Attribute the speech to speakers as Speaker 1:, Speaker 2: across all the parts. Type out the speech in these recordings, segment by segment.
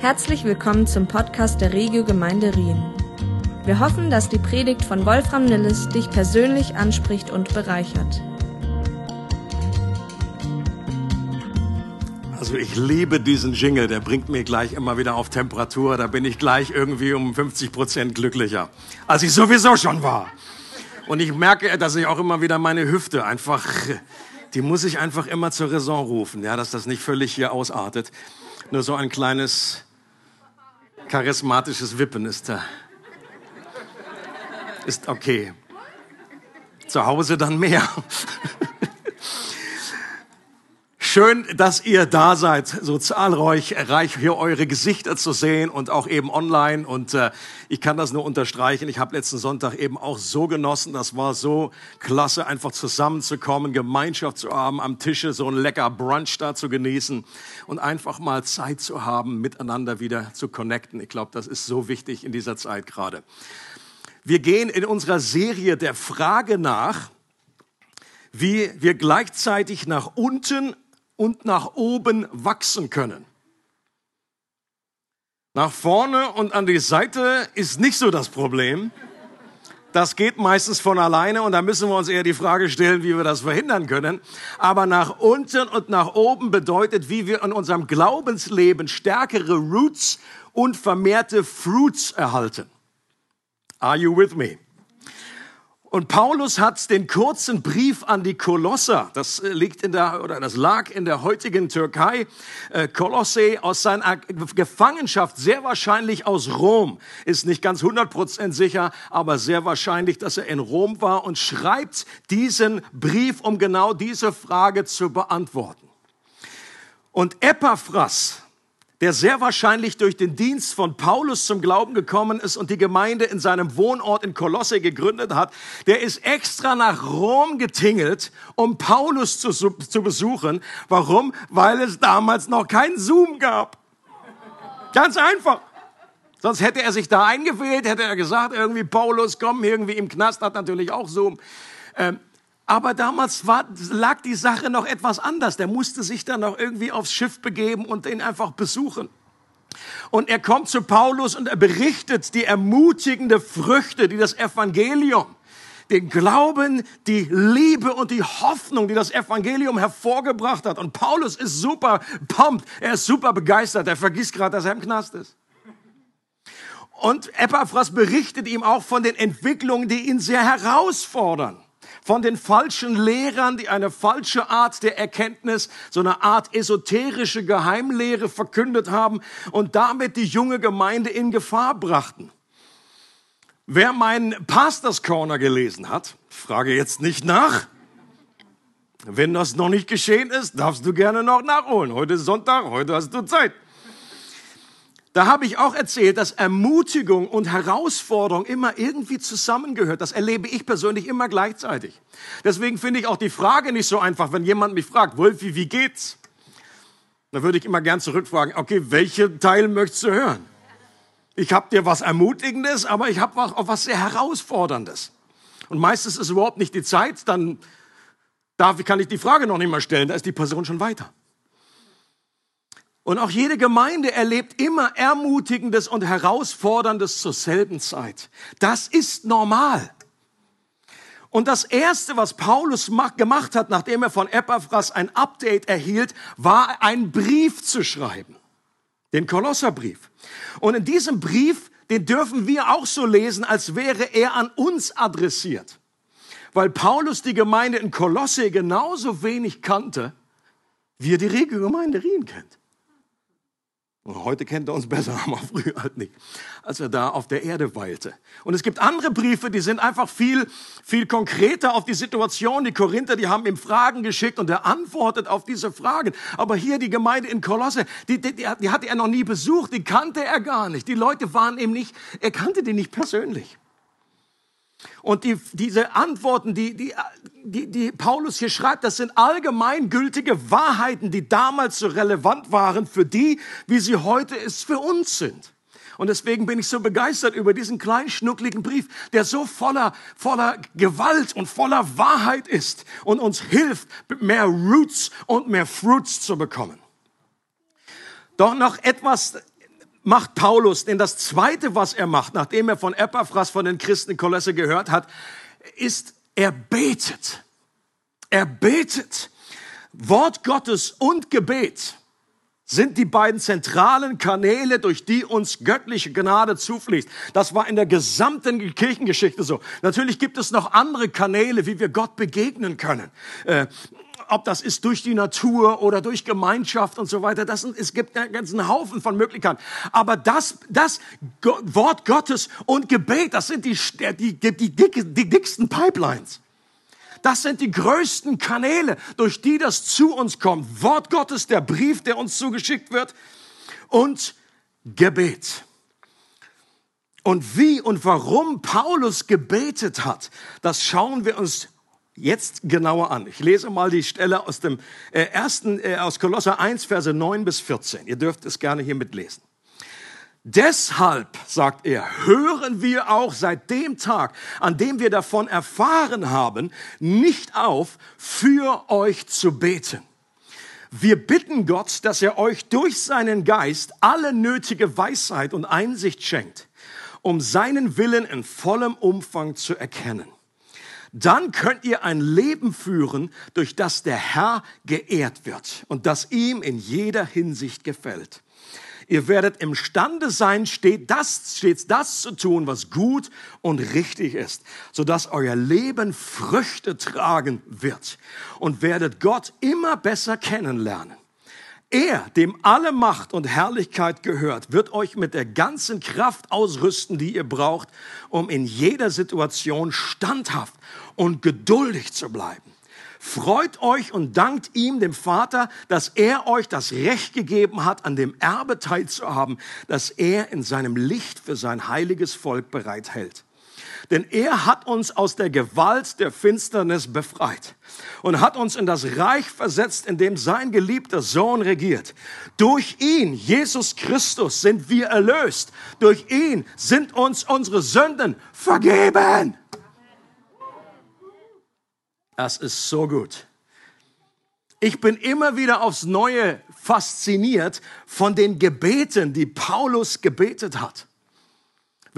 Speaker 1: Herzlich willkommen zum Podcast der Regio Gemeinde Rien. Wir hoffen, dass die Predigt von Wolfram Nilles dich persönlich anspricht und bereichert.
Speaker 2: Also ich liebe diesen Jingle, der bringt mir gleich immer wieder auf Temperatur. Da bin ich gleich irgendwie um 50 Prozent glücklicher, als ich sowieso schon war. Und ich merke, dass ich auch immer wieder meine Hüfte einfach, die muss ich einfach immer zur Raison rufen, ja, dass das nicht völlig hier ausartet. Nur so ein kleines charismatisches Wippen ist da. Ist okay. Zu Hause dann mehr. Schön, dass ihr da seid, so zahlreich, reich hier eure Gesichter zu sehen und auch eben online. Und äh, ich kann das nur unterstreichen. Ich habe letzten Sonntag eben auch so genossen. Das war so klasse, einfach zusammenzukommen, Gemeinschaft zu haben, am Tische so ein lecker Brunch da zu genießen und einfach mal Zeit zu haben, miteinander wieder zu connecten. Ich glaube, das ist so wichtig in dieser Zeit gerade. Wir gehen in unserer Serie der Frage nach, wie wir gleichzeitig nach unten und nach oben wachsen können. Nach vorne und an die Seite ist nicht so das Problem. Das geht meistens von alleine und da müssen wir uns eher die Frage stellen, wie wir das verhindern können. Aber nach unten und nach oben bedeutet, wie wir in unserem Glaubensleben stärkere Roots und vermehrte Fruits erhalten. Are you with me? Und Paulus hat den kurzen Brief an die Kolosser, das äh, liegt in der, oder das lag in der heutigen Türkei, äh, Kolosse aus seiner Gefangenschaft, sehr wahrscheinlich aus Rom, ist nicht ganz 100% sicher, aber sehr wahrscheinlich, dass er in Rom war und schreibt diesen Brief, um genau diese Frage zu beantworten. Und Epaphras, der sehr wahrscheinlich durch den Dienst von Paulus zum Glauben gekommen ist und die Gemeinde in seinem Wohnort in Kolosse gegründet hat, der ist extra nach Rom getingelt, um Paulus zu, zu besuchen. Warum? Weil es damals noch kein Zoom gab. Ganz einfach. Sonst hätte er sich da eingewählt, hätte er gesagt, irgendwie Paulus, komm, irgendwie im Knast hat natürlich auch Zoom. Ähm, aber damals war, lag die Sache noch etwas anders. Der musste sich dann noch irgendwie aufs Schiff begeben und ihn einfach besuchen. Und er kommt zu Paulus und er berichtet die ermutigende Früchte, die das Evangelium, den Glauben, die Liebe und die Hoffnung, die das Evangelium hervorgebracht hat. Und Paulus ist super pumped, er ist super begeistert, er vergisst gerade, dass er im Knast ist. Und Epaphras berichtet ihm auch von den Entwicklungen, die ihn sehr herausfordern von den falschen Lehrern, die eine falsche Art der Erkenntnis, so eine Art esoterische Geheimlehre verkündet haben und damit die junge Gemeinde in Gefahr brachten. Wer meinen Pastors Corner gelesen hat, frage jetzt nicht nach. Wenn das noch nicht geschehen ist, darfst du gerne noch nachholen. Heute ist Sonntag, heute hast du Zeit. Da habe ich auch erzählt, dass Ermutigung und Herausforderung immer irgendwie zusammengehört. Das erlebe ich persönlich immer gleichzeitig. Deswegen finde ich auch die Frage nicht so einfach, wenn jemand mich fragt, Wolfi, wie geht's? Dann würde ich immer gern zurückfragen, okay, welche Teil möchtest du hören? Ich habe dir was Ermutigendes, aber ich habe auch was sehr Herausforderndes. Und meistens ist überhaupt nicht die Zeit, dann darf, kann ich die Frage noch nicht mal stellen, da ist die Person schon weiter. Und auch jede Gemeinde erlebt immer Ermutigendes und Herausforderndes zur selben Zeit. Das ist normal. Und das Erste, was Paulus gemacht hat, nachdem er von Epaphras ein Update erhielt, war einen Brief zu schreiben. Den Kolosserbrief. Und in diesem Brief, den dürfen wir auch so lesen, als wäre er an uns adressiert. Weil Paulus die Gemeinde in Kolosse genauso wenig kannte, wie er die Regelgemeinde Rien kennt. Heute kennt er uns besser, aber früher halt nicht, als er da auf der Erde weilte. Und es gibt andere Briefe, die sind einfach viel, viel konkreter auf die Situation. Die Korinther, die haben ihm Fragen geschickt und er antwortet auf diese Fragen. Aber hier die Gemeinde in Kolosse, die, die, die hatte er noch nie besucht, die kannte er gar nicht. Die Leute waren ihm nicht, er kannte die nicht persönlich. Und die, diese Antworten, die, die, die, die Paulus hier schreibt, das sind allgemeingültige Wahrheiten, die damals so relevant waren für die, wie sie heute es für uns sind. Und deswegen bin ich so begeistert über diesen kleinen schnuckligen Brief, der so voller, voller Gewalt und voller Wahrheit ist und uns hilft, mehr Roots und mehr Fruits zu bekommen. Doch noch etwas macht Paulus, denn das zweite, was er macht, nachdem er von Epaphras, von den Christen in Kolosse gehört hat, ist, er betet. Er betet. Wort Gottes und Gebet sind die beiden zentralen Kanäle, durch die uns göttliche Gnade zufließt. Das war in der gesamten Kirchengeschichte so. Natürlich gibt es noch andere Kanäle, wie wir Gott begegnen können. Äh, ob das ist durch die Natur oder durch Gemeinschaft und so weiter. Das, es gibt einen ganzen Haufen von Möglichkeiten. Aber das, das Wort Gottes und Gebet, das sind die, die, die, die, die dicksten Pipelines. Das sind die größten Kanäle, durch die das zu uns kommt. Wort Gottes, der Brief, der uns zugeschickt wird und Gebet. Und wie und warum Paulus gebetet hat, das schauen wir uns jetzt genauer an. Ich lese mal die Stelle aus dem äh, ersten, äh, aus Kolosser 1, Verse 9 bis 14. Ihr dürft es gerne hier mitlesen. Deshalb, sagt er, hören wir auch seit dem Tag, an dem wir davon erfahren haben, nicht auf, für euch zu beten. Wir bitten Gott, dass er euch durch seinen Geist alle nötige Weisheit und Einsicht schenkt, um seinen Willen in vollem Umfang zu erkennen. Dann könnt ihr ein Leben führen, durch das der Herr geehrt wird und das ihm in jeder Hinsicht gefällt. Ihr werdet imstande sein, steht das, stets das zu tun, was gut und richtig ist, sodass euer Leben Früchte tragen wird und werdet Gott immer besser kennenlernen. Er, dem alle Macht und Herrlichkeit gehört, wird euch mit der ganzen Kraft ausrüsten, die ihr braucht, um in jeder Situation standhaft und geduldig zu bleiben. Freut euch und dankt ihm, dem Vater, dass er euch das Recht gegeben hat, an dem Erbe teilzuhaben, das er in seinem Licht für sein heiliges Volk bereithält. Denn er hat uns aus der Gewalt der Finsternis befreit und hat uns in das Reich versetzt, in dem sein geliebter Sohn regiert. Durch ihn, Jesus Christus, sind wir erlöst. Durch ihn sind uns unsere Sünden vergeben. Das ist so gut. Ich bin immer wieder aufs Neue fasziniert von den Gebeten, die Paulus gebetet hat.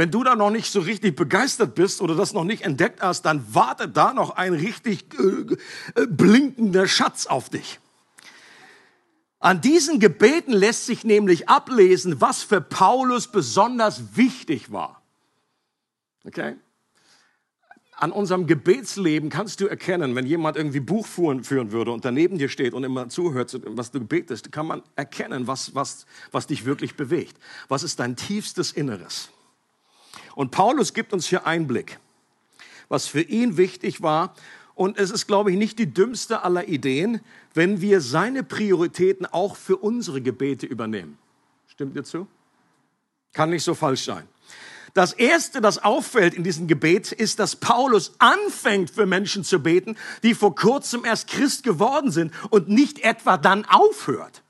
Speaker 2: Wenn du da noch nicht so richtig begeistert bist oder das noch nicht entdeckt hast, dann wartet da noch ein richtig äh, äh, blinkender Schatz auf dich. An diesen Gebeten lässt sich nämlich ablesen, was für Paulus besonders wichtig war. Okay? an unserem Gebetsleben kannst du erkennen, wenn jemand irgendwie Buch führen würde und daneben dir steht und immer zuhört, was du betest, kann man erkennen, was, was, was dich wirklich bewegt. Was ist dein tiefstes Inneres? Und Paulus gibt uns hier Einblick, was für ihn wichtig war. Und es ist, glaube ich, nicht die dümmste aller Ideen, wenn wir seine Prioritäten auch für unsere Gebete übernehmen. Stimmt ihr zu? Kann nicht so falsch sein. Das erste, das auffällt in diesem Gebet, ist, dass Paulus anfängt für Menschen zu beten, die vor kurzem erst Christ geworden sind und nicht etwa dann aufhört.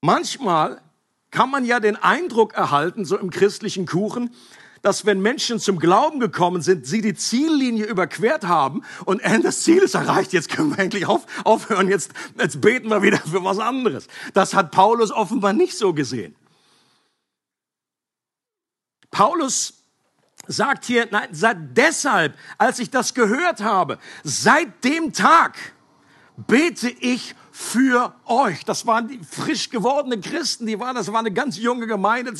Speaker 2: Manchmal kann man ja den Eindruck erhalten, so im christlichen Kuchen, dass wenn Menschen zum Glauben gekommen sind, sie die Ziellinie überquert haben und das Ziel ist erreicht, jetzt können wir endlich auf, aufhören, jetzt, jetzt beten wir wieder für was anderes. Das hat Paulus offenbar nicht so gesehen. Paulus sagt hier, nein, seit deshalb, als ich das gehört habe, seit dem Tag bete ich für euch. Das waren die frisch gewordenen Christen, die waren, das war eine ganz junge Gemeinde.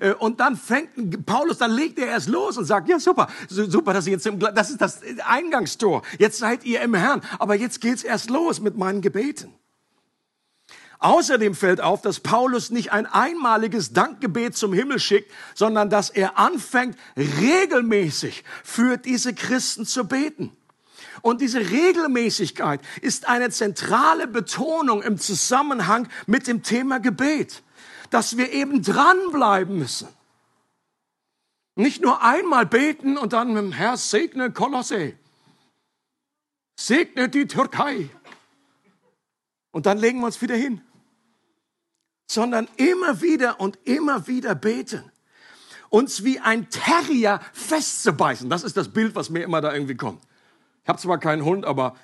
Speaker 2: Äh, und dann fängt Paulus, dann legt er erst los und sagt, ja super, super, dass ihr jetzt im, das ist das Eingangstor. Jetzt seid ihr im Herrn. Aber jetzt geht's erst los mit meinen Gebeten. Außerdem fällt auf, dass Paulus nicht ein einmaliges Dankgebet zum Himmel schickt, sondern dass er anfängt, regelmäßig für diese Christen zu beten. Und diese Regelmäßigkeit ist eine zentrale Betonung im Zusammenhang mit dem Thema Gebet, dass wir eben dranbleiben müssen. Nicht nur einmal beten und dann mit dem Herr segne Kolosse, segne die Türkei. Und dann legen wir uns wieder hin sondern immer wieder und immer wieder beten. Uns wie ein Terrier festzubeißen. Das ist das Bild, was mir immer da irgendwie kommt. Ich habe zwar keinen Hund, aber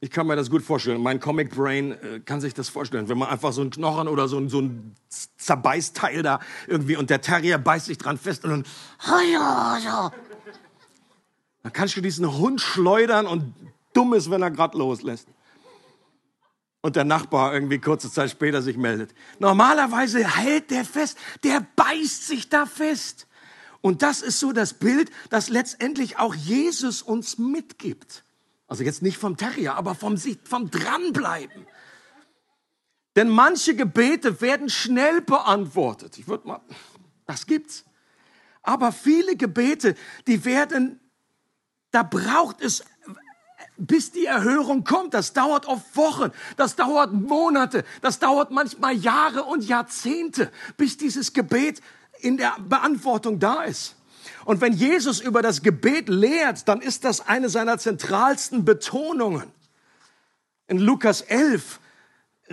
Speaker 2: Ich kann mir das gut vorstellen. Mein Comic Brain äh, kann sich das vorstellen. Wenn man einfach so ein Knochen oder so so ein Zerbeißteil da irgendwie und der Terrier beißt sich dran fest und dann, dann kannst du diesen Hund schleudern und dumm ist, wenn er gerade loslässt. Und der Nachbar irgendwie kurze Zeit später sich meldet. Normalerweise hält der fest, der beißt sich da fest. Und das ist so das Bild, das letztendlich auch Jesus uns mitgibt. Also jetzt nicht vom Terrier, aber vom, vom Dranbleiben. Denn manche Gebete werden schnell beantwortet. Ich würde mal, das gibt's. Aber viele Gebete, die werden, da braucht es, bis die Erhörung kommt. Das dauert oft Wochen, das dauert Monate, das dauert manchmal Jahre und Jahrzehnte, bis dieses Gebet in der Beantwortung da ist. Und wenn Jesus über das Gebet lehrt, dann ist das eine seiner zentralsten Betonungen. In Lukas 11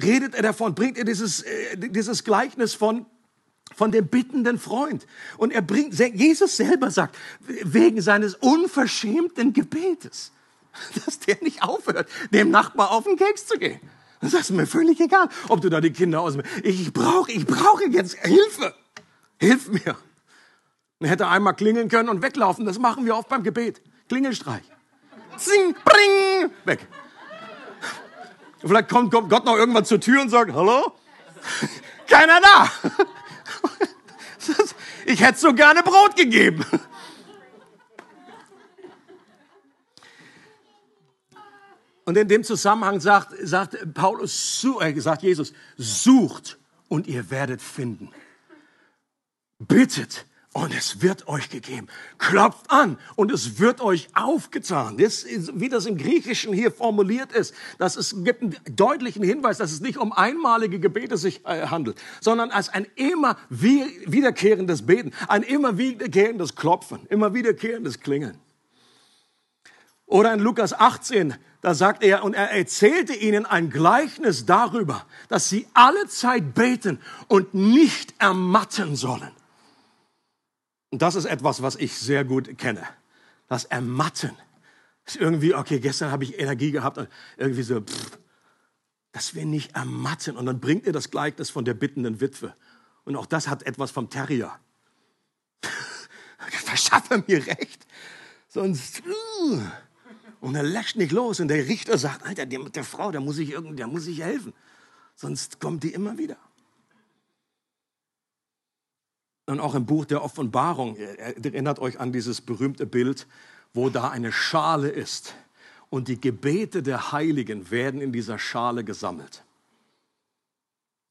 Speaker 2: redet er davon, bringt er dieses, äh, dieses Gleichnis von, von dem bittenden Freund. Und er bringt, Jesus selber sagt, wegen seines unverschämten Gebetes, dass der nicht aufhört, dem Nachbar auf den Keks zu gehen. Das ist mir völlig egal, ob du da die Kinder aus. Ich brauche, ich brauche jetzt Hilfe. Hilf mir. Er hätte einmal klingeln können und weglaufen. Das machen wir oft beim Gebet. Klingelstreich. Zing, bring, weg. Vielleicht kommt Gott noch irgendwann zur Tür und sagt, hallo? Keiner da. Ich hätte so gerne Brot gegeben. Und in dem Zusammenhang sagt, sagt Paulus, äh, sagt Jesus, sucht und ihr werdet finden. Bittet und es wird euch gegeben. Klopft an und es wird euch aufgetan. Das ist, wie das im Griechischen hier formuliert ist, das ist, gibt einen deutlichen Hinweis, dass es nicht um einmalige Gebete sich äh, handelt, sondern als ein immer wiederkehrendes Beten, ein immer wiederkehrendes Klopfen, immer wiederkehrendes Klingeln. Oder in Lukas 18, da sagt er, und er erzählte ihnen ein Gleichnis darüber, dass sie alle Zeit beten und nicht ermatten sollen. Und das ist etwas, was ich sehr gut kenne. Das Ermatten. ist irgendwie, okay, gestern habe ich Energie gehabt und irgendwie so, pff, dass wir nicht ermatten. Und dann bringt ihr das Gleichnis von der bittenden Witwe. Und auch das hat etwas vom Terrier. Verschaffe mir recht. Sonst. Uh. Und er lässt nicht los. Und der Richter sagt, Alter, der, der Frau, der muss ich irgendwie, der muss ich helfen. Sonst kommt die immer wieder. Und auch im Buch der Offenbarung, erinnert euch an dieses berühmte Bild, wo da eine Schale ist und die Gebete der Heiligen werden in dieser Schale gesammelt.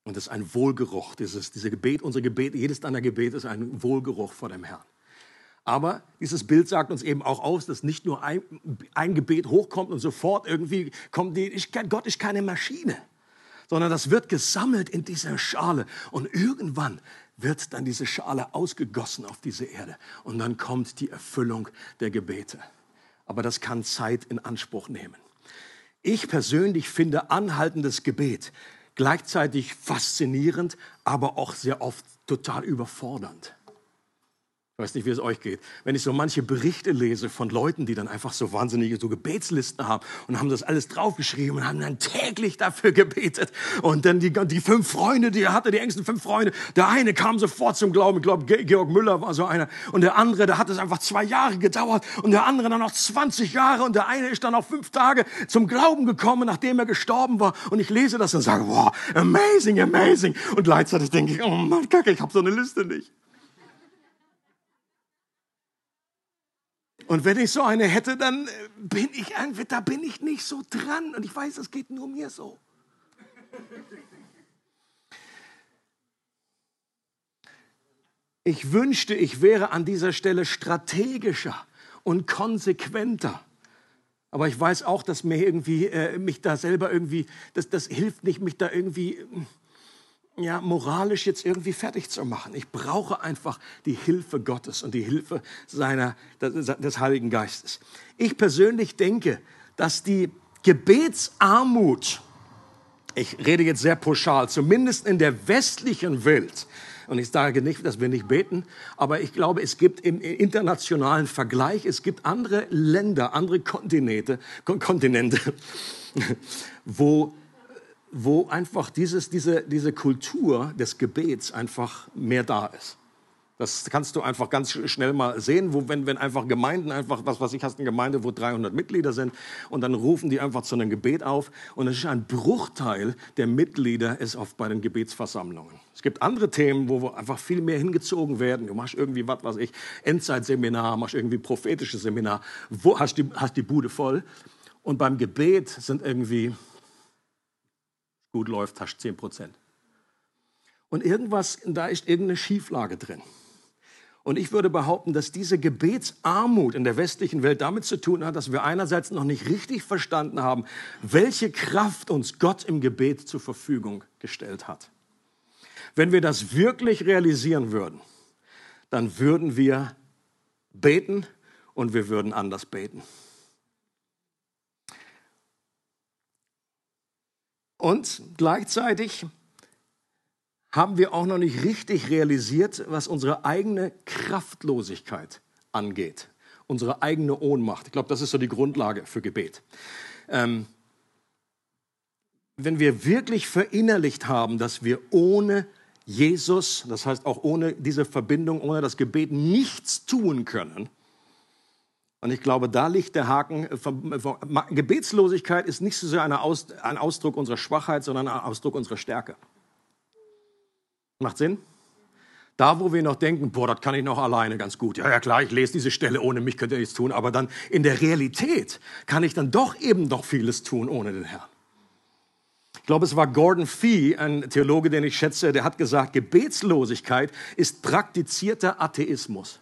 Speaker 2: Und das ist ein Wohlgeruch, dieses, diese Gebet, unsere Gebete, jedes deiner Gebete ist ein Wohlgeruch vor dem Herrn. Aber dieses Bild sagt uns eben auch aus, dass nicht nur ein, ein Gebet hochkommt und sofort irgendwie kommt die, ich, Gott ist keine Maschine, sondern das wird gesammelt in dieser Schale und irgendwann wird dann diese Schale ausgegossen auf diese Erde und dann kommt die Erfüllung der Gebete. Aber das kann Zeit in Anspruch nehmen. Ich persönlich finde anhaltendes Gebet gleichzeitig faszinierend, aber auch sehr oft total überfordernd. Ich weiß nicht, wie es euch geht. Wenn ich so manche Berichte lese von Leuten, die dann einfach so wahnsinnige so Gebetslisten haben und haben das alles draufgeschrieben und haben dann täglich dafür gebetet. Und dann die, die fünf Freunde, die er hatte, die engsten fünf Freunde, der eine kam sofort zum Glauben. Ich glaube, Georg Müller war so einer. Und der andere, da hat es einfach zwei Jahre gedauert. Und der andere dann noch 20 Jahre. Und der eine ist dann noch fünf Tage zum Glauben gekommen, nachdem er gestorben war. Und ich lese das und sage, wow, amazing, amazing. Und gleichzeitig denke ich, oh Mann, Kacke, ich habe so eine Liste nicht. Und wenn ich so eine hätte, dann äh, bin ich irgendwie, da bin ich nicht so dran. Und ich weiß, es geht nur mir so. Ich wünschte, ich wäre an dieser Stelle strategischer und konsequenter. Aber ich weiß auch, dass mir irgendwie, äh, mich da selber irgendwie, das, das hilft nicht, mich da irgendwie ja, moralisch jetzt irgendwie fertig zu machen. Ich brauche einfach die Hilfe Gottes und die Hilfe seiner, des Heiligen Geistes. Ich persönlich denke, dass die Gebetsarmut, ich rede jetzt sehr pauschal, zumindest in der westlichen Welt, Und ich sage nicht, dass wir nicht beten, aber ich glaube, es gibt im internationalen Vergleich, es gibt andere Länder, andere Kontinente, Kontinente, wo, wo einfach dieses, diese, diese Kultur des Gebets einfach mehr da ist. Das kannst du einfach ganz schnell mal sehen, wo, wenn, wenn einfach Gemeinden einfach, was weiß ich, hast eine Gemeinde, wo 300 Mitglieder sind und dann rufen die einfach zu einem Gebet auf und es ist ein Bruchteil der Mitglieder ist oft bei den Gebetsversammlungen. Es gibt andere Themen, wo wir einfach viel mehr hingezogen werden. Du machst irgendwie, was weiß ich, Endzeitseminar, machst irgendwie prophetisches Seminar, wo hast die, hast die Bude voll und beim Gebet sind irgendwie, gut läuft, hast 10 Prozent. Und irgendwas, da ist irgendeine Schieflage drin. Und ich würde behaupten, dass diese Gebetsarmut in der westlichen Welt damit zu tun hat, dass wir einerseits noch nicht richtig verstanden haben, welche Kraft uns Gott im Gebet zur Verfügung gestellt hat. Wenn wir das wirklich realisieren würden, dann würden wir beten und wir würden anders beten. Und gleichzeitig haben wir auch noch nicht richtig realisiert, was unsere eigene Kraftlosigkeit angeht, unsere eigene Ohnmacht. Ich glaube, das ist so die Grundlage für Gebet. Ähm, wenn wir wirklich verinnerlicht haben, dass wir ohne Jesus, das heißt auch ohne diese Verbindung, ohne das Gebet nichts tun können, und ich glaube, da liegt der Haken. Gebetslosigkeit ist nicht so sehr ein Ausdruck unserer Schwachheit, sondern ein Ausdruck unserer Stärke. Macht Sinn? Da, wo wir noch denken, boah, das kann ich noch alleine ganz gut. Ja, ja, klar, ich lese diese Stelle, ohne mich könnt ihr nichts tun. Aber dann in der Realität kann ich dann doch eben doch vieles tun ohne den Herrn. Ich glaube, es war Gordon Fee, ein Theologe, den ich schätze, der hat gesagt, Gebetslosigkeit ist praktizierter Atheismus.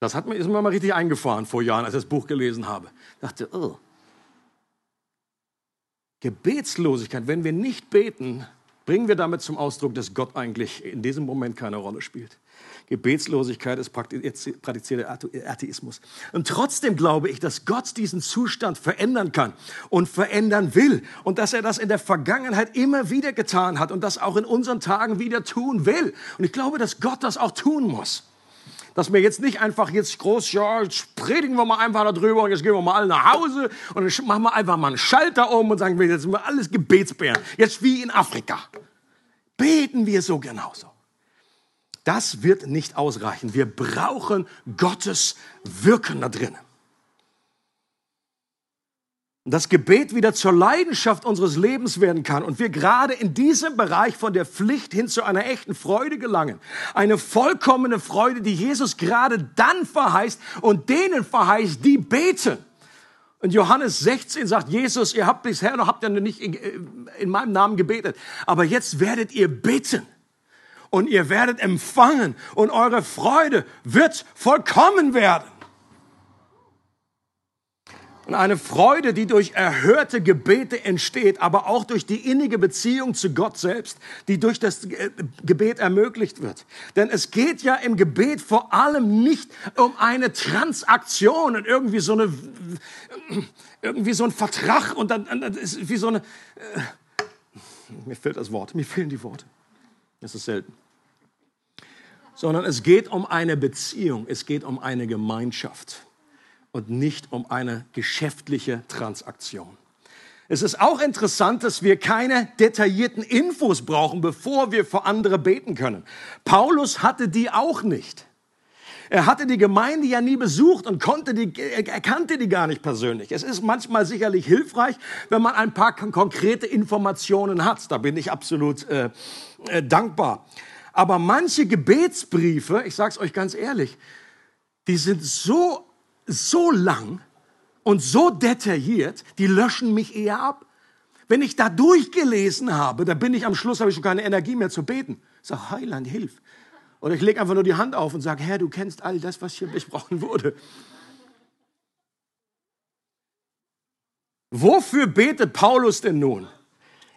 Speaker 2: Das hat mir, ist mir mal richtig eingefahren vor Jahren, als ich das Buch gelesen habe. Ich dachte, oh. Gebetslosigkeit, wenn wir nicht beten, bringen wir damit zum Ausdruck, dass Gott eigentlich in diesem Moment keine Rolle spielt. Gebetslosigkeit ist praktizierter Atheismus. Und trotzdem glaube ich, dass Gott diesen Zustand verändern kann und verändern will und dass er das in der Vergangenheit immer wieder getan hat und das auch in unseren Tagen wieder tun will. Und ich glaube, dass Gott das auch tun muss. Dass wir jetzt nicht einfach jetzt groß, ja, jetzt predigen wir mal einfach darüber und jetzt gehen wir mal alle nach Hause und dann machen wir einfach mal einen Schalter um und sagen, jetzt sind wir alles Gebetsbären. Jetzt wie in Afrika. Beten wir so genauso. Das wird nicht ausreichen. Wir brauchen Gottes Wirken da drinnen das Gebet wieder zur Leidenschaft unseres Lebens werden kann und wir gerade in diesem Bereich von der Pflicht hin zu einer echten Freude gelangen. Eine vollkommene Freude, die Jesus gerade dann verheißt und denen verheißt, die beten. Und Johannes 16 sagt Jesus, ihr habt bisher noch, habt ihr nicht in, in meinem Namen gebetet, aber jetzt werdet ihr beten und ihr werdet empfangen und eure Freude wird vollkommen werden. Und eine Freude, die durch erhörte Gebete entsteht, aber auch durch die innige Beziehung zu Gott selbst, die durch das Gebet ermöglicht wird. Denn es geht ja im Gebet vor allem nicht um eine Transaktion und irgendwie so eine, irgendwie so ein Vertrag und dann, dann ist wie so eine, äh, mir fehlt das Wort, mir fehlen die Worte. Das ist selten. Sondern es geht um eine Beziehung, es geht um eine Gemeinschaft und nicht um eine geschäftliche Transaktion. Es ist auch interessant, dass wir keine detaillierten Infos brauchen, bevor wir für andere beten können. Paulus hatte die auch nicht. Er hatte die Gemeinde ja nie besucht und konnte die, er kannte die gar nicht persönlich. Es ist manchmal sicherlich hilfreich, wenn man ein paar konkrete Informationen hat. Da bin ich absolut äh, äh, dankbar. Aber manche Gebetsbriefe, ich sage es euch ganz ehrlich, die sind so so lang und so detailliert, die löschen mich eher ab. Wenn ich da durchgelesen habe, da bin ich am Schluss, habe ich schon keine Energie mehr zu beten. Ich sage, Heiland, hilf. Oder ich lege einfach nur die Hand auf und sage, Herr, du kennst all das, was hier besprochen wurde. Wofür betet Paulus denn nun?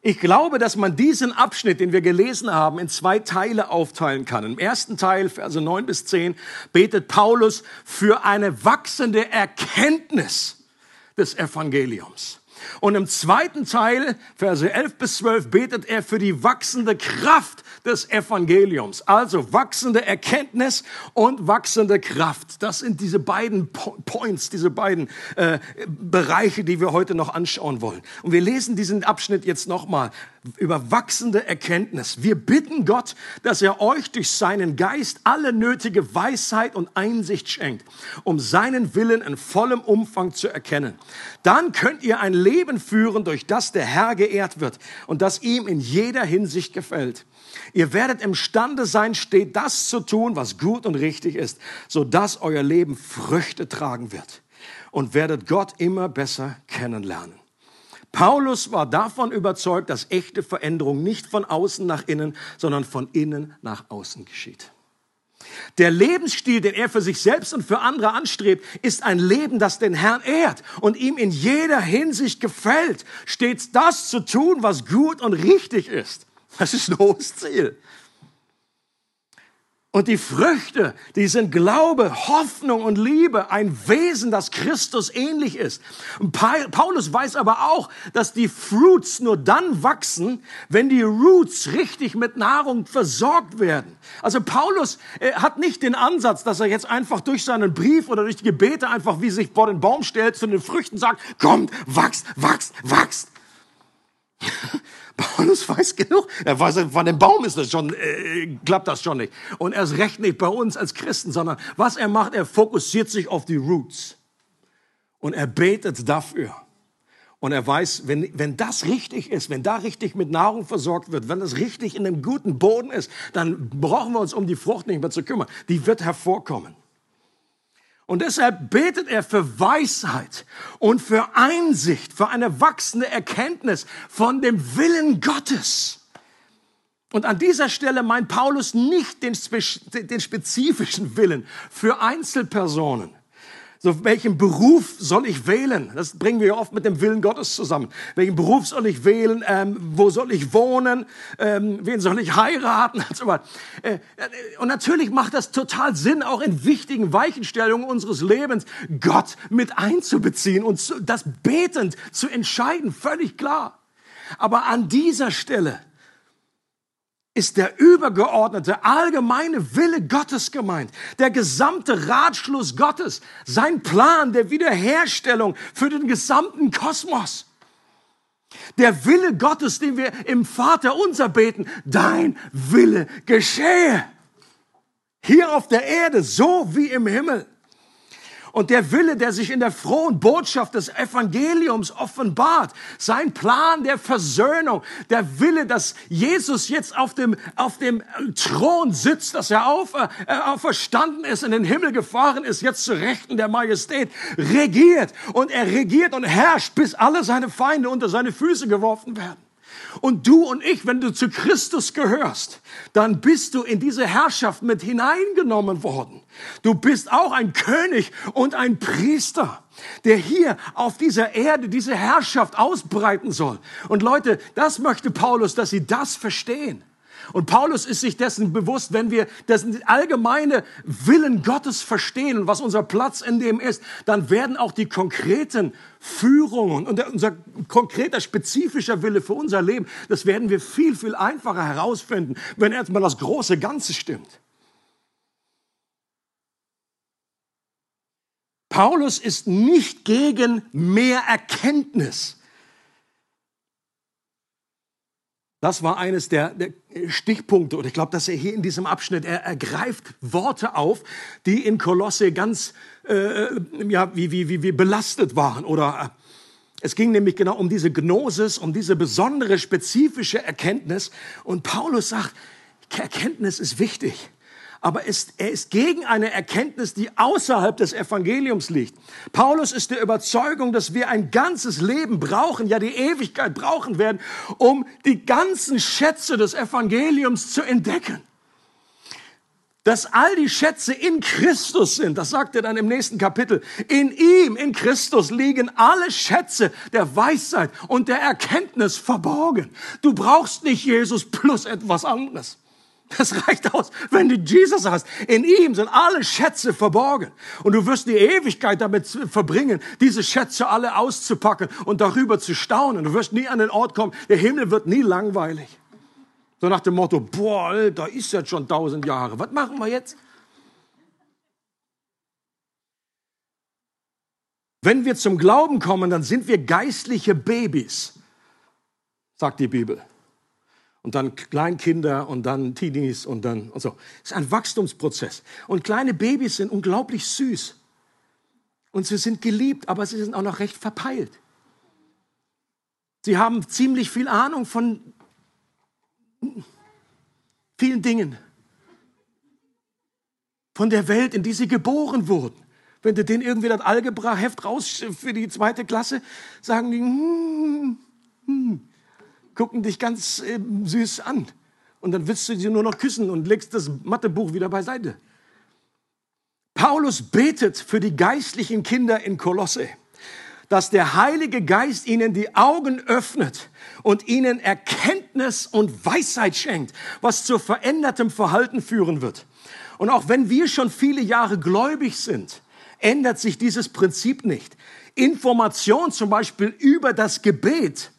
Speaker 2: Ich glaube, dass man diesen Abschnitt, den wir gelesen haben, in zwei Teile aufteilen kann. Im ersten Teil, Verse 9 bis 10, betet Paulus für eine wachsende Erkenntnis des Evangeliums. Und im zweiten Teil, Verse 11 bis 12, betet er für die wachsende Kraft des Evangeliums. Also wachsende Erkenntnis und wachsende Kraft. Das sind diese beiden Points, diese beiden äh, Bereiche, die wir heute noch anschauen wollen. Und wir lesen diesen Abschnitt jetzt nochmal über wachsende Erkenntnis. Wir bitten Gott, dass er euch durch seinen Geist alle nötige Weisheit und Einsicht schenkt, um seinen Willen in vollem Umfang zu erkennen. Dann könnt ihr ein Leben führen, durch das der Herr geehrt wird und das ihm in jeder Hinsicht gefällt. Ihr werdet imstande sein, steht das zu tun, was gut und richtig ist, so dass euer Leben Früchte tragen wird und werdet Gott immer besser kennenlernen. Paulus war davon überzeugt, dass echte Veränderung nicht von außen nach innen, sondern von innen nach außen geschieht. Der Lebensstil, den er für sich selbst und für andere anstrebt, ist ein Leben, das den Herrn ehrt und ihm in jeder Hinsicht gefällt, stets das zu tun, was gut und richtig ist. Das ist ein hohes Ziel. Und die Früchte, die sind Glaube, Hoffnung und Liebe, ein Wesen, das Christus ähnlich ist. Paulus weiß aber auch, dass die Fruits nur dann wachsen, wenn die Roots richtig mit Nahrung versorgt werden. Also Paulus äh, hat nicht den Ansatz, dass er jetzt einfach durch seinen Brief oder durch die Gebete einfach wie sich vor den Baum stellt zu den Früchten sagt, kommt, wachst, wachst, wachst. Paulus weiß genug. Er weiß, von dem Baum ist das schon, äh, klappt das schon nicht. Und erst recht nicht bei uns als Christen, sondern was er macht, er fokussiert sich auf die Roots. Und er betet dafür. Und er weiß, wenn, wenn das richtig ist, wenn da richtig mit Nahrung versorgt wird, wenn das richtig in einem guten Boden ist, dann brauchen wir uns um die Frucht nicht mehr zu kümmern. Die wird hervorkommen. Und deshalb betet er für Weisheit und für Einsicht, für eine wachsende Erkenntnis von dem Willen Gottes. Und an dieser Stelle meint Paulus nicht den, den spezifischen Willen für Einzelpersonen, so, welchen Beruf soll ich wählen? Das bringen wir oft mit dem Willen Gottes zusammen. Welchen Beruf soll ich wählen? Ähm, wo soll ich wohnen? Ähm, wen soll ich heiraten? Und so weiter. Äh, und natürlich macht das total Sinn, auch in wichtigen Weichenstellungen unseres Lebens Gott mit einzubeziehen und das betend zu entscheiden. Völlig klar. Aber an dieser Stelle ist der übergeordnete, allgemeine Wille Gottes gemeint. Der gesamte Ratschluss Gottes. Sein Plan der Wiederherstellung für den gesamten Kosmos. Der Wille Gottes, den wir im Vater unser beten. Dein Wille geschehe. Hier auf der Erde, so wie im Himmel. Und der Wille, der sich in der frohen Botschaft des Evangeliums offenbart, sein Plan der Versöhnung, der Wille, dass Jesus jetzt auf dem, auf dem Thron sitzt, dass er auf, äh, auferstanden ist, in den Himmel gefahren ist, jetzt zu Rechten der Majestät, regiert. Und er regiert und herrscht, bis alle seine Feinde unter seine Füße geworfen werden. Und du und ich, wenn du zu Christus gehörst, dann bist du in diese Herrschaft mit hineingenommen worden. Du bist auch ein König und ein Priester, der hier auf dieser Erde diese Herrschaft ausbreiten soll. Und Leute, das möchte Paulus, dass sie das verstehen. Und Paulus ist sich dessen bewusst, wenn wir das allgemeine Willen Gottes verstehen und was unser Platz in dem ist, dann werden auch die konkreten Führungen und unser konkreter, spezifischer Wille für unser Leben, das werden wir viel, viel einfacher herausfinden, wenn erstmal das große Ganze stimmt. Paulus ist nicht gegen mehr Erkenntnis. Das war eines der, der Stichpunkte. Und ich glaube, dass er hier in diesem Abschnitt, er ergreift Worte auf, die in Kolosse ganz äh, ja, wie, wie, wie, wie belastet waren. Oder äh, es ging nämlich genau um diese Gnosis, um diese besondere, spezifische Erkenntnis. Und Paulus sagt, Erkenntnis ist wichtig aber ist, er ist gegen eine Erkenntnis, die außerhalb des Evangeliums liegt. Paulus ist der Überzeugung, dass wir ein ganzes Leben brauchen, ja die Ewigkeit brauchen werden, um die ganzen Schätze des Evangeliums zu entdecken. Dass all die Schätze in Christus sind, das sagt er dann im nächsten Kapitel. In ihm, in Christus liegen alle Schätze der Weisheit und der Erkenntnis verborgen. Du brauchst nicht Jesus plus etwas anderes. Das reicht aus, wenn du Jesus hast. In ihm sind alle Schätze verborgen. Und du wirst die Ewigkeit damit verbringen, diese Schätze alle auszupacken und darüber zu staunen. Du wirst nie an den Ort kommen. Der Himmel wird nie langweilig. So nach dem Motto, boah, da ist jetzt schon tausend Jahre. Was machen wir jetzt? Wenn wir zum Glauben kommen, dann sind wir geistliche Babys, sagt die Bibel und dann Kleinkinder und dann Teenies und dann und so. Es ist ein Wachstumsprozess. Und kleine Babys sind unglaublich süß. Und sie sind geliebt, aber sie sind auch noch recht verpeilt. Sie haben ziemlich viel Ahnung von vielen Dingen. Von der Welt, in die sie geboren wurden. Wenn du denen irgendwie das Algebra-Heft raus für die zweite Klasse, sagen die, hm, hm, gucken dich ganz äh, süß an. Und dann willst du sie nur noch küssen und legst das Mathebuch wieder beiseite. Paulus betet für die geistlichen Kinder in Kolosse, dass der Heilige Geist ihnen die Augen öffnet und ihnen Erkenntnis und Weisheit schenkt, was zu verändertem Verhalten führen wird. Und auch wenn wir schon viele Jahre gläubig sind, ändert sich dieses Prinzip nicht. Information zum Beispiel über das Gebet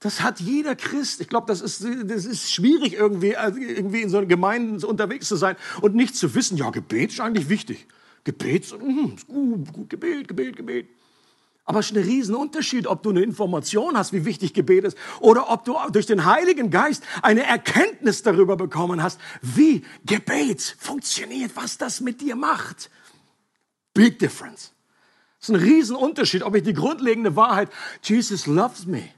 Speaker 2: das hat jeder Christ. Ich glaube, das ist, das ist schwierig, irgendwie, also irgendwie in so einer Gemeinde unterwegs zu sein und nicht zu wissen, ja, Gebet ist eigentlich wichtig. Gebet, hm, gut, gut, Gebet, Gebet, Gebet. Aber es ist ein Riesenunterschied, ob du eine Information hast, wie wichtig Gebet ist, oder ob du durch den Heiligen Geist eine Erkenntnis darüber bekommen hast, wie Gebet funktioniert, was das mit dir macht. Big difference. Es ist ein Riesenunterschied, ob ich die grundlegende Wahrheit, Jesus loves me,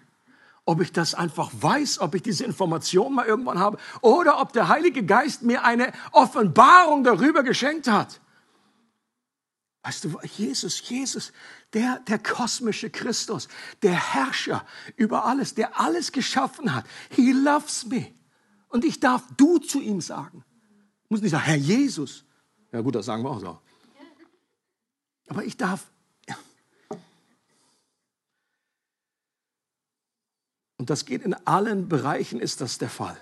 Speaker 2: ob ich das einfach weiß, ob ich diese Information mal irgendwann habe oder ob der Heilige Geist mir eine Offenbarung darüber geschenkt hat. Weißt du, Jesus, Jesus, der, der kosmische Christus, der Herrscher über alles, der alles geschaffen hat. He loves me. Und ich darf du zu ihm sagen. Ich muss nicht sagen, Herr Jesus. Ja gut, das sagen wir auch so. Aber ich darf Und das geht in allen Bereichen, ist das der Fall.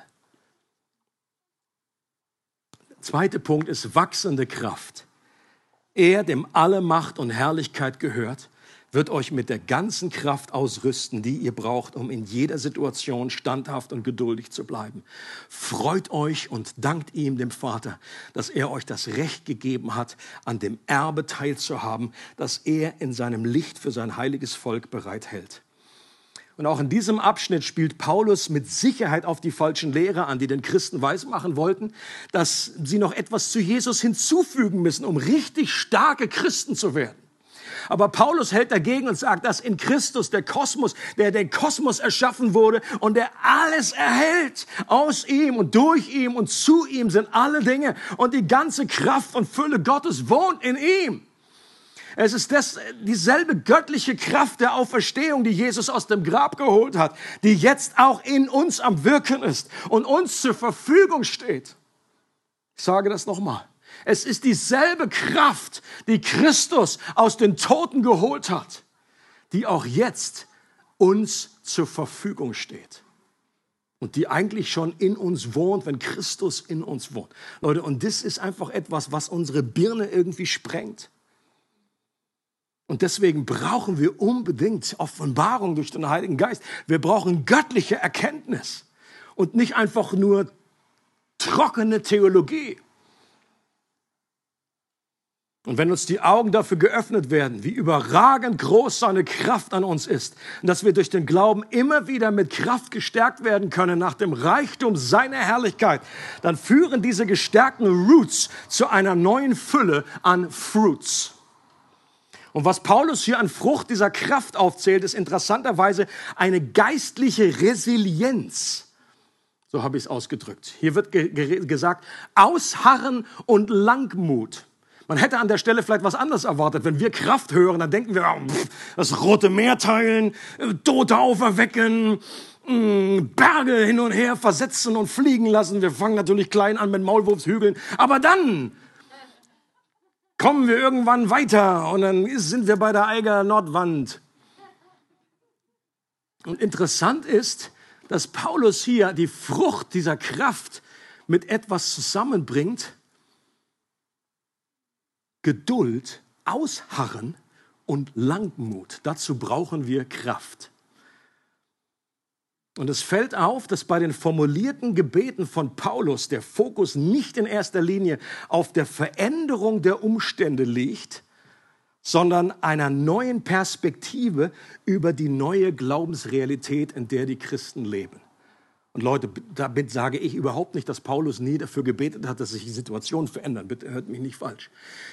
Speaker 2: Der zweite Punkt ist wachsende Kraft. Er, dem alle Macht und Herrlichkeit gehört, wird euch mit der ganzen Kraft ausrüsten, die ihr braucht, um in jeder Situation standhaft und geduldig zu bleiben. Freut euch und dankt ihm, dem Vater, dass er euch das Recht gegeben hat, an dem Erbe teilzuhaben, das er in seinem Licht für sein heiliges Volk bereithält. Und auch in diesem Abschnitt spielt Paulus mit Sicherheit auf die falschen Lehrer an, die den Christen weismachen wollten, dass sie noch etwas zu Jesus hinzufügen müssen, um richtig starke Christen zu werden. Aber Paulus hält dagegen und sagt, dass in Christus der Kosmos, der den Kosmos erschaffen wurde und der alles erhält, aus ihm und durch ihm und zu ihm sind alle Dinge und die ganze Kraft und Fülle Gottes wohnt in ihm. Es ist das, dieselbe göttliche Kraft der Auferstehung, die Jesus aus dem Grab geholt hat, die jetzt auch in uns am Wirken ist und uns zur Verfügung steht. Ich sage das nochmal. Es ist dieselbe Kraft, die Christus aus den Toten geholt hat, die auch jetzt uns zur Verfügung steht. Und die eigentlich schon in uns wohnt, wenn Christus in uns wohnt. Leute, und das ist einfach etwas, was unsere Birne irgendwie sprengt. Und deswegen brauchen wir unbedingt Offenbarung durch den Heiligen Geist. Wir brauchen göttliche Erkenntnis und nicht einfach nur trockene Theologie. Und wenn uns die Augen dafür geöffnet werden, wie überragend groß seine Kraft an uns ist, und dass wir durch den Glauben immer wieder mit Kraft gestärkt werden können nach dem Reichtum seiner Herrlichkeit, dann führen diese gestärkten Roots zu einer neuen Fülle an Fruits. Und was Paulus hier an Frucht dieser Kraft aufzählt, ist interessanterweise eine geistliche Resilienz. So habe ich es ausgedrückt. Hier wird ge gesagt, Ausharren und Langmut. Man hätte an der Stelle vielleicht was anderes erwartet. Wenn wir Kraft hören, dann denken wir, oh, das Rote Meer teilen, äh, Tote auferwecken, mh, Berge hin und her versetzen und fliegen lassen. Wir fangen natürlich klein an mit Maulwurfshügeln. Aber dann kommen wir irgendwann weiter und dann sind wir bei der Eiger Nordwand. Und interessant ist, dass Paulus hier die Frucht dieser Kraft mit etwas zusammenbringt, Geduld, Ausharren und Langmut. Dazu brauchen wir Kraft. Und es fällt auf, dass bei den formulierten Gebeten von Paulus der Fokus nicht in erster Linie auf der Veränderung der Umstände liegt, sondern einer neuen Perspektive über die neue Glaubensrealität, in der die Christen leben. Und Leute, damit sage ich überhaupt nicht, dass Paulus nie dafür gebetet hat, dass sich die Situation verändern. Bitte hört mich nicht falsch.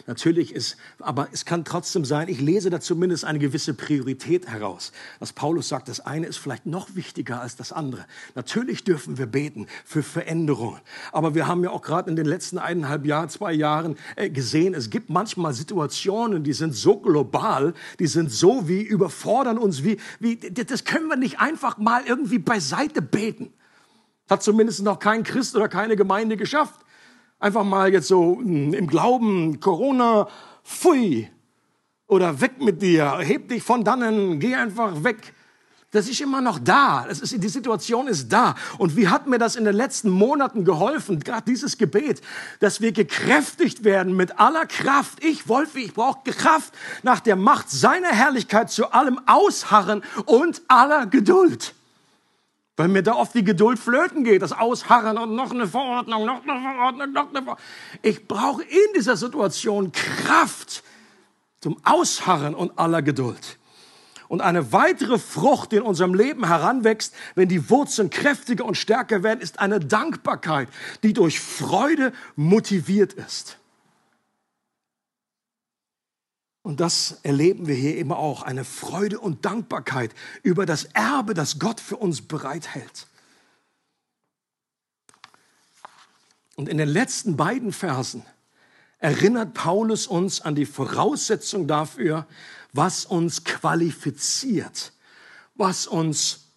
Speaker 2: Natürlich ist, aber es kann trotzdem sein, ich lese da zumindest eine gewisse Priorität heraus. Dass Paulus sagt, das eine ist vielleicht noch wichtiger als das andere. Natürlich dürfen wir beten für Veränderungen. Aber wir haben ja auch gerade in den letzten eineinhalb Jahren, zwei Jahren äh, gesehen, es gibt manchmal Situationen, die sind so global, die sind so wie überfordern uns, wie, wie, das können wir nicht einfach mal irgendwie beiseite beten. Hat zumindest noch kein Christ oder keine Gemeinde geschafft. Einfach mal jetzt so hm, im Glauben, Corona, pfui. Oder weg mit dir, heb dich von dannen, geh einfach weg. Das ist immer noch da. Das ist, die Situation ist da. Und wie hat mir das in den letzten Monaten geholfen, gerade dieses Gebet, dass wir gekräftigt werden mit aller Kraft. Ich, Wolfi, ich brauche Kraft nach der Macht seiner Herrlichkeit zu allem Ausharren und aller Geduld. Weil mir da oft die Geduld flöten geht, das Ausharren und noch eine Verordnung, noch eine Verordnung, noch eine Verordnung. Ich brauche in dieser Situation Kraft zum Ausharren und aller Geduld. Und eine weitere Frucht, die in unserem Leben heranwächst, wenn die Wurzeln kräftiger und stärker werden, ist eine Dankbarkeit, die durch Freude motiviert ist. Und das erleben wir hier immer auch, eine Freude und Dankbarkeit über das Erbe, das Gott für uns bereithält. Und in den letzten beiden Versen erinnert Paulus uns an die Voraussetzung dafür, was uns qualifiziert, was uns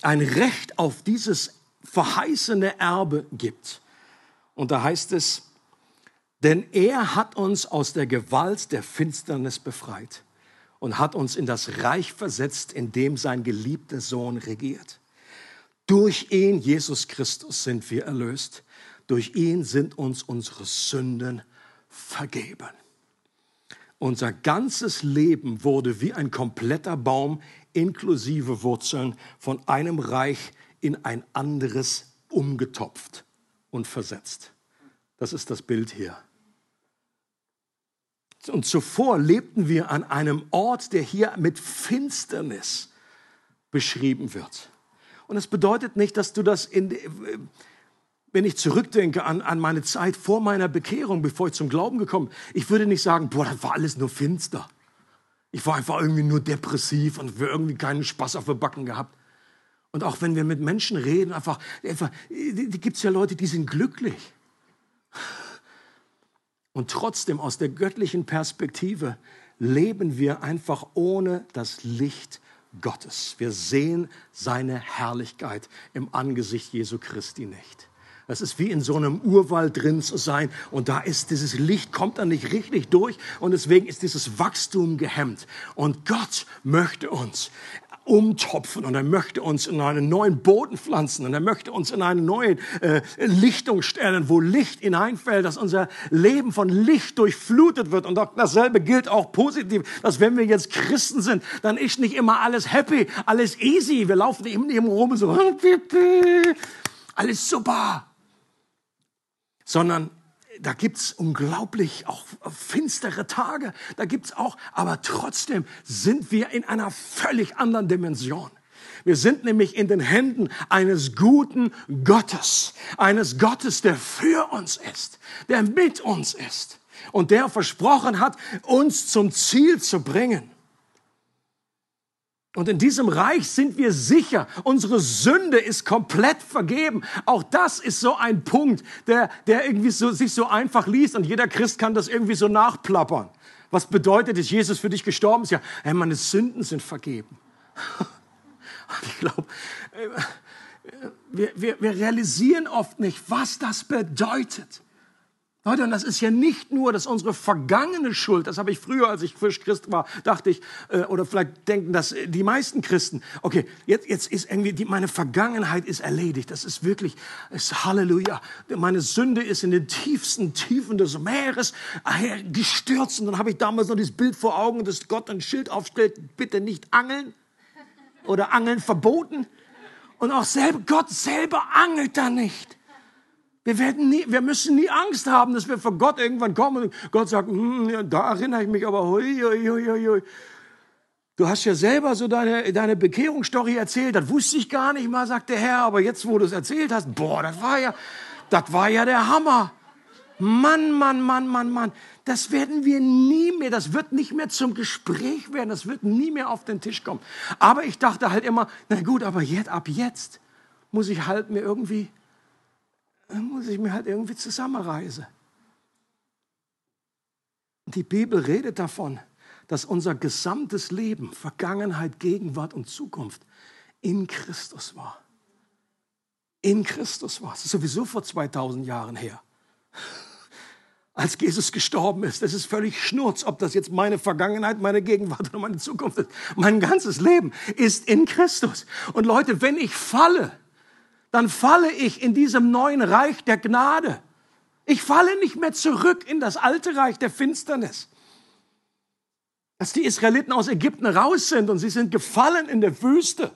Speaker 2: ein Recht auf dieses verheißene Erbe gibt. Und da heißt es, denn er hat uns aus der Gewalt der Finsternis befreit und hat uns in das Reich versetzt, in dem sein geliebter Sohn regiert. Durch ihn, Jesus Christus, sind wir erlöst. Durch ihn sind uns unsere Sünden vergeben. Unser ganzes Leben wurde wie ein kompletter Baum inklusive Wurzeln von einem Reich in ein anderes umgetopft und versetzt. Das ist das Bild hier. Und zuvor lebten wir an einem Ort, der hier mit Finsternis beschrieben wird. Und das bedeutet nicht, dass du das in, wenn ich zurückdenke an, an meine Zeit vor meiner Bekehrung, bevor ich zum Glauben gekommen bin, ich würde nicht sagen, boah, das war alles nur finster. Ich war einfach irgendwie nur depressiv und irgendwie keinen Spaß auf den Backen gehabt. Und auch wenn wir mit Menschen reden, einfach, einfach gibt es ja Leute, die sind glücklich. Und trotzdem aus der göttlichen Perspektive leben wir einfach ohne das Licht Gottes. Wir sehen seine Herrlichkeit im Angesicht Jesu Christi nicht. Das ist wie in so einem Urwald drin zu sein und da ist dieses Licht, kommt dann nicht richtig durch und deswegen ist dieses Wachstum gehemmt. Und Gott möchte uns umtopfen und er möchte uns in einen neuen Boden pflanzen und er möchte uns in eine neue äh, Lichtung stellen, wo Licht hineinfällt, dass unser Leben von Licht durchflutet wird. Und auch dasselbe gilt auch positiv, dass wenn wir jetzt Christen sind, dann ist nicht immer alles happy, alles easy. Wir laufen eben neben rum so, alles super. Sondern da gibt's unglaublich auch finstere Tage, da gibt's auch, aber trotzdem sind wir in einer völlig anderen Dimension. Wir sind nämlich in den Händen eines guten Gottes, eines Gottes, der für uns ist, der mit uns ist und der versprochen hat, uns zum Ziel zu bringen. Und in diesem Reich sind wir sicher. Unsere Sünde ist komplett vergeben. Auch das ist so ein Punkt, der, der irgendwie so, sich so einfach liest und jeder Christ kann das irgendwie so nachplappern. Was bedeutet es, Jesus für dich gestorben ist? Ja, hey, meine Sünden sind vergeben. ich glaube, wir, wir, wir realisieren oft nicht, was das bedeutet. Leute, und das ist ja nicht nur, dass unsere vergangene Schuld, das habe ich früher, als ich frisch Christ war, dachte ich, äh, oder vielleicht denken das die meisten Christen, okay, jetzt, jetzt ist irgendwie, die, meine Vergangenheit ist erledigt, das ist wirklich, ist Halleluja, meine Sünde ist in den tiefsten Tiefen des Meeres äh, gestürzt und dann habe ich damals noch dieses Bild vor Augen, dass Gott ein Schild aufstellt, bitte nicht angeln oder Angeln verboten. Und auch selber, Gott selber angelt da nicht. Wir, werden nie, wir müssen nie Angst haben, dass wir vor Gott irgendwann kommen und Gott sagt, hm, da erinnere ich mich aber, hui, hui, hui, hui. Du hast ja selber so deine, deine Bekehrungsstory erzählt, das wusste ich gar nicht mal, sagt der Herr, aber jetzt, wo du es erzählt hast, boah, das war ja, das war ja der Hammer. Mann, Mann, Mann, Mann, Mann, das werden wir nie mehr, das wird nicht mehr zum Gespräch werden, das wird nie mehr auf den Tisch kommen. Aber ich dachte halt immer, na gut, aber jetzt, ab jetzt muss ich halt mir irgendwie muss ich mir halt irgendwie zusammenreisen. Die Bibel redet davon, dass unser gesamtes Leben, Vergangenheit, Gegenwart und Zukunft in Christus war. In Christus war. Es sowieso vor 2000 Jahren her. Als Jesus gestorben ist. Das ist völlig schnurz, ob das jetzt meine Vergangenheit, meine Gegenwart oder meine Zukunft ist. Mein ganzes Leben ist in Christus. Und Leute, wenn ich falle, dann falle ich in diesem neuen Reich der Gnade. Ich falle nicht mehr zurück in das alte Reich der Finsternis. Als die Israeliten aus Ägypten raus sind und sie sind gefallen in der Wüste,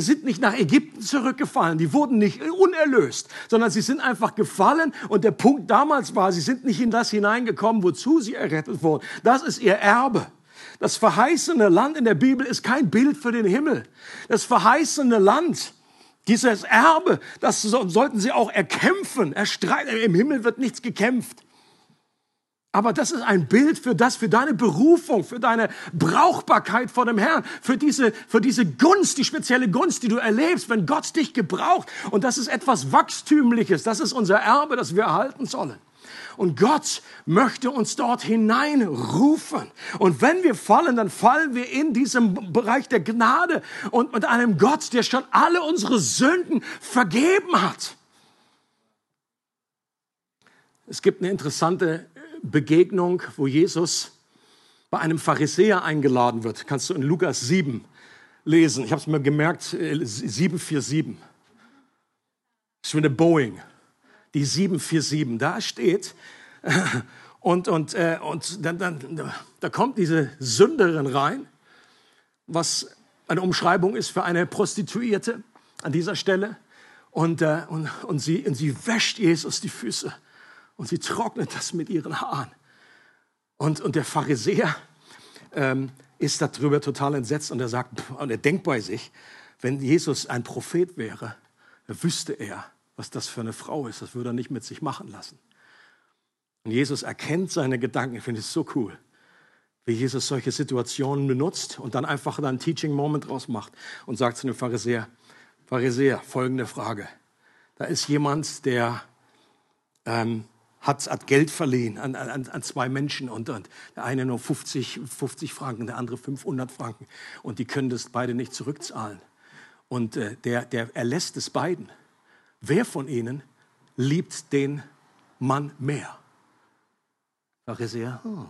Speaker 2: Sie sind nicht nach Ägypten zurückgefallen, die wurden nicht unerlöst, sondern sie sind einfach gefallen und der Punkt damals war, sie sind nicht in das hineingekommen, wozu sie errettet wurden. Das ist ihr Erbe. Das verheißene Land in der Bibel ist kein Bild für den Himmel. Das verheißene Land dieses Erbe, das sollten sie auch erkämpfen. Erstreiten. Im Himmel wird nichts gekämpft. Aber das ist ein Bild für das, für deine Berufung, für deine Brauchbarkeit vor dem Herrn, für diese, für diese Gunst, die spezielle Gunst, die du erlebst, wenn Gott dich gebraucht. Und das ist etwas Wachstümliches. Das ist unser Erbe, das wir erhalten sollen. Und Gott möchte uns dort hineinrufen. Und wenn wir fallen, dann fallen wir in diesem Bereich der Gnade und mit einem Gott, der schon alle unsere Sünden vergeben hat. Es gibt eine interessante Begegnung, wo Jesus bei einem Pharisäer eingeladen wird. Kannst du in Lukas 7 lesen. Ich habe es mir gemerkt, 747. Das ist für eine Boeing die 747. Da steht, und, und, äh, und dann, dann, da kommt diese Sünderin rein, was eine Umschreibung ist für eine Prostituierte an dieser Stelle. Und, äh, und, und, sie, und sie wäscht Jesus die Füße und sie trocknet das mit ihren Haaren. Und, und der Pharisäer ähm, ist darüber total entsetzt und er sagt, und er denkt bei sich, wenn Jesus ein Prophet wäre, wüsste er, was das für eine Frau ist. Das würde er nicht mit sich machen lassen. Und Jesus erkennt seine Gedanken. Ich finde es so cool, wie Jesus solche Situationen benutzt und dann einfach einen Teaching Moment draus macht und sagt zu dem Pharisäer, Pharisäer, folgende Frage. Da ist jemand, der ähm, hat, hat, Geld verliehen an, an, an zwei Menschen und, und, der eine nur 50, 50 Franken, der andere 500 Franken und die können das beide nicht zurückzahlen. Und äh, der, der erlässt es beiden. Wer von ihnen liebt den Mann mehr? Pharisäer, oh,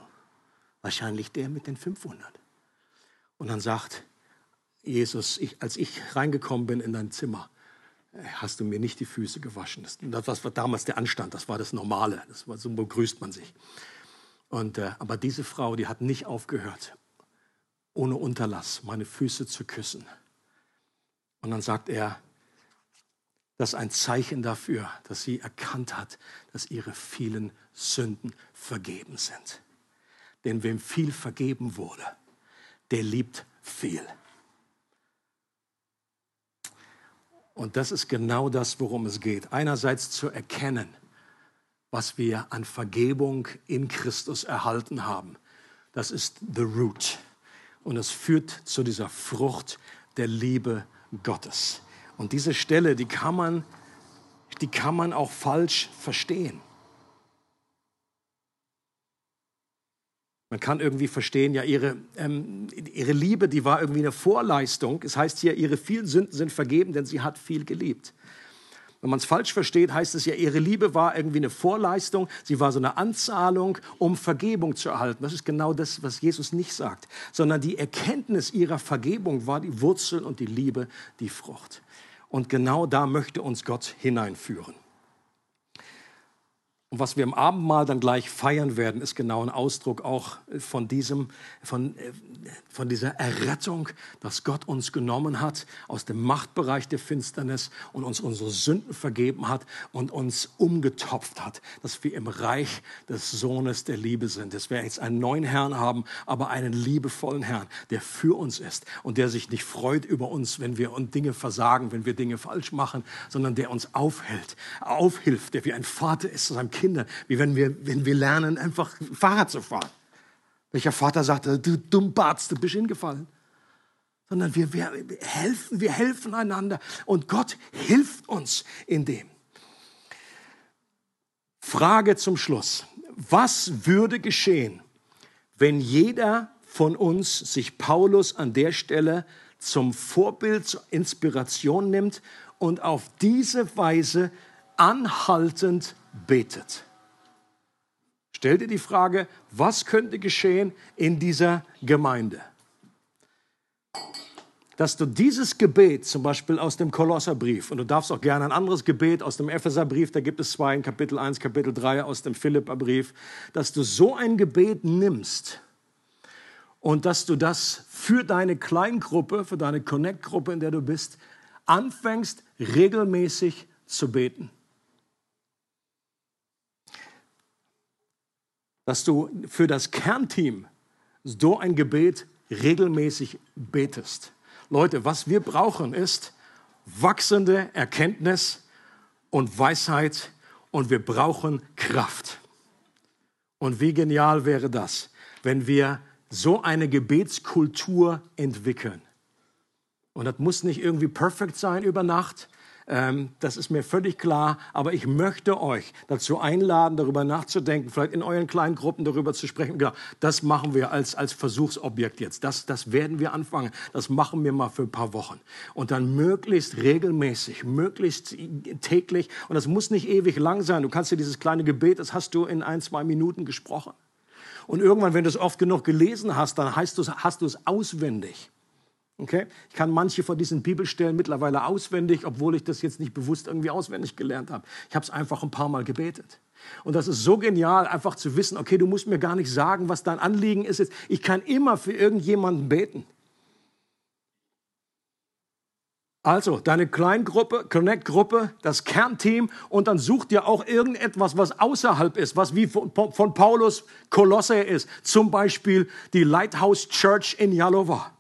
Speaker 2: wahrscheinlich der mit den 500. Und dann sagt Jesus, ich, als ich reingekommen bin in dein Zimmer, äh, hast du mir nicht die Füße gewaschen. Das, das war damals der Anstand, das war das Normale, das war, so begrüßt man sich. Und, äh, aber diese Frau, die hat nicht aufgehört, ohne Unterlass meine Füße zu küssen. Und dann sagt er, das ist ein Zeichen dafür, dass sie erkannt hat, dass ihre vielen Sünden vergeben sind. Denn wem viel vergeben wurde, der liebt viel. Und das ist genau das, worum es geht. Einerseits zu erkennen, was wir an Vergebung in Christus erhalten haben. Das ist the root. Und es führt zu dieser Frucht der Liebe Gottes. Und diese Stelle, die kann man, die kann man auch falsch verstehen. Man kann irgendwie verstehen, ja, ihre, ähm, ihre Liebe, die war irgendwie eine Vorleistung. Es heißt hier, ihre vielen Sünden sind vergeben, denn sie hat viel geliebt. Wenn man es falsch versteht, heißt es ja, ihre Liebe war irgendwie eine Vorleistung, sie war so eine Anzahlung, um Vergebung zu erhalten. Das ist genau das, was Jesus nicht sagt, sondern die Erkenntnis ihrer Vergebung war die Wurzel und die Liebe, die Frucht. Und genau da möchte uns Gott hineinführen. Und was wir im Abendmahl dann gleich feiern werden, ist genau ein Ausdruck auch von, diesem, von, von dieser Errettung, dass Gott uns genommen hat aus dem Machtbereich der Finsternis und uns unsere Sünden vergeben hat und uns umgetopft hat, dass wir im Reich des Sohnes der Liebe sind, dass wir jetzt einen neuen Herrn haben, aber einen liebevollen Herrn, der für uns ist und der sich nicht freut über uns, wenn wir Dinge versagen, wenn wir Dinge falsch machen, sondern der uns aufhält, aufhilft, der wie ein Vater ist zu seinem Kinder, wie wenn wir, wenn wir lernen, einfach Fahrrad zu fahren. Welcher Vater sagte, du Dummbatz, du bist hingefallen. Sondern wir, wir helfen, wir helfen einander und Gott hilft uns in dem. Frage zum Schluss. Was würde geschehen, wenn jeder von uns sich Paulus an der Stelle zum Vorbild, zur Inspiration nimmt und auf diese Weise anhaltend betet. Stell dir die Frage, was könnte geschehen in dieser Gemeinde? Dass du dieses Gebet, zum Beispiel aus dem Kolosserbrief, und du darfst auch gerne ein anderes Gebet aus dem Epheserbrief, da gibt es zwei in Kapitel 1, Kapitel 3 aus dem Philipperbrief, dass du so ein Gebet nimmst und dass du das für deine Kleingruppe, für deine Connect-Gruppe, in der du bist, anfängst regelmäßig zu beten. Dass du für das Kernteam so ein Gebet regelmäßig betest. Leute, was wir brauchen ist wachsende Erkenntnis und Weisheit und wir brauchen Kraft. Und wie genial wäre das, wenn wir so eine Gebetskultur entwickeln. Und das muss nicht irgendwie perfekt sein über Nacht, das ist mir völlig klar. Aber ich möchte euch dazu einladen, darüber nachzudenken, vielleicht in euren kleinen Gruppen darüber zu sprechen. Genau, das machen wir als, als Versuchsobjekt jetzt. Das, das werden wir anfangen. Das machen wir mal für ein paar Wochen. Und dann möglichst regelmäßig, möglichst täglich. Und das muss nicht ewig lang sein. Du kannst dir dieses kleine Gebet, das hast du in ein, zwei Minuten gesprochen. Und irgendwann, wenn du es oft genug gelesen hast, dann heißt du, hast du es auswendig. Okay? Ich kann manche von diesen Bibelstellen mittlerweile auswendig, obwohl ich das jetzt nicht bewusst irgendwie auswendig gelernt habe. Ich habe es einfach ein paar Mal gebetet. Und das ist so genial, einfach zu wissen, okay, du musst mir gar nicht sagen, was dein Anliegen ist. Ich kann immer für irgendjemanden beten. Also, deine Kleingruppe, Connect-Gruppe, das Kernteam und dann such dir auch irgendetwas, was außerhalb ist, was wie von, Paulus Kolosse ist. Zum Beispiel die Lighthouse Church in Jalova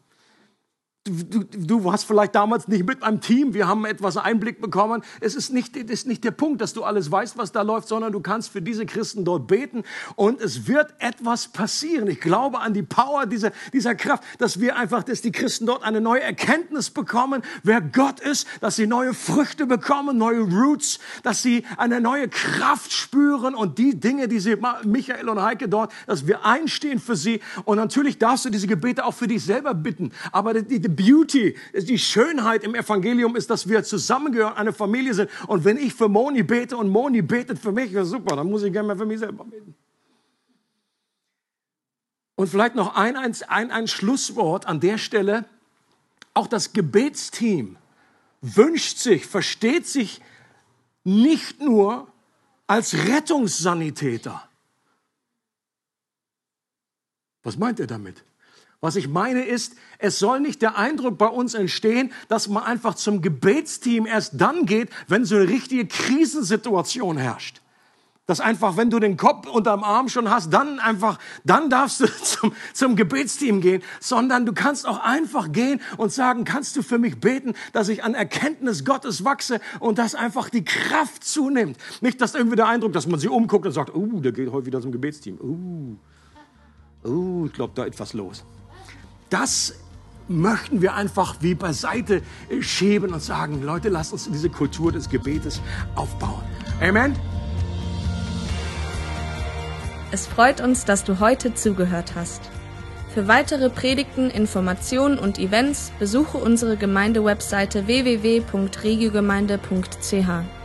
Speaker 2: du, du hast vielleicht damals nicht mit einem Team, wir haben etwas Einblick bekommen. Es ist nicht, es ist nicht der Punkt, dass du alles weißt, was da läuft, sondern du kannst für diese Christen dort beten. Und es wird etwas passieren. Ich glaube an die Power dieser, dieser Kraft, dass wir einfach, dass die Christen dort eine neue Erkenntnis bekommen, wer Gott ist, dass sie neue Früchte bekommen, neue Roots, dass sie eine neue Kraft spüren. Und die Dinge, die sie, Michael und Heike dort, dass wir einstehen für sie. Und natürlich darfst du diese Gebete auch für dich selber bitten, aber die, die Beauty, die Schönheit im Evangelium ist, dass wir zusammengehören, eine Familie sind. Und wenn ich für Moni bete und Moni betet für mich, ja super, dann muss ich gerne mal für mich selber beten. Und vielleicht noch ein, ein, ein, ein Schlusswort an der Stelle. Auch das Gebetsteam wünscht sich, versteht sich nicht nur als Rettungssanitäter. Was meint er damit? Was ich meine ist, es soll nicht der Eindruck bei uns entstehen, dass man einfach zum Gebetsteam erst dann geht, wenn so eine richtige Krisensituation herrscht. Dass einfach, wenn du den Kopf unterm Arm schon hast, dann einfach, dann darfst du zum, zum Gebetsteam gehen, sondern du kannst auch einfach gehen und sagen, kannst du für mich beten, dass ich an Erkenntnis Gottes wachse und dass einfach die Kraft zunimmt. Nicht, dass irgendwie der Eindruck, dass man sie umguckt und sagt, uh, der geht heute wieder zum Gebetsteam. Uh, uh, ich glaube, da ist etwas los das möchten wir einfach wie beiseite schieben und sagen, Leute, lasst uns diese Kultur des Gebetes aufbauen. Amen.
Speaker 1: Es freut uns, dass du heute zugehört hast. Für weitere Predigten, Informationen und Events besuche unsere Gemeindewebseite www.regiogemeinde.ch.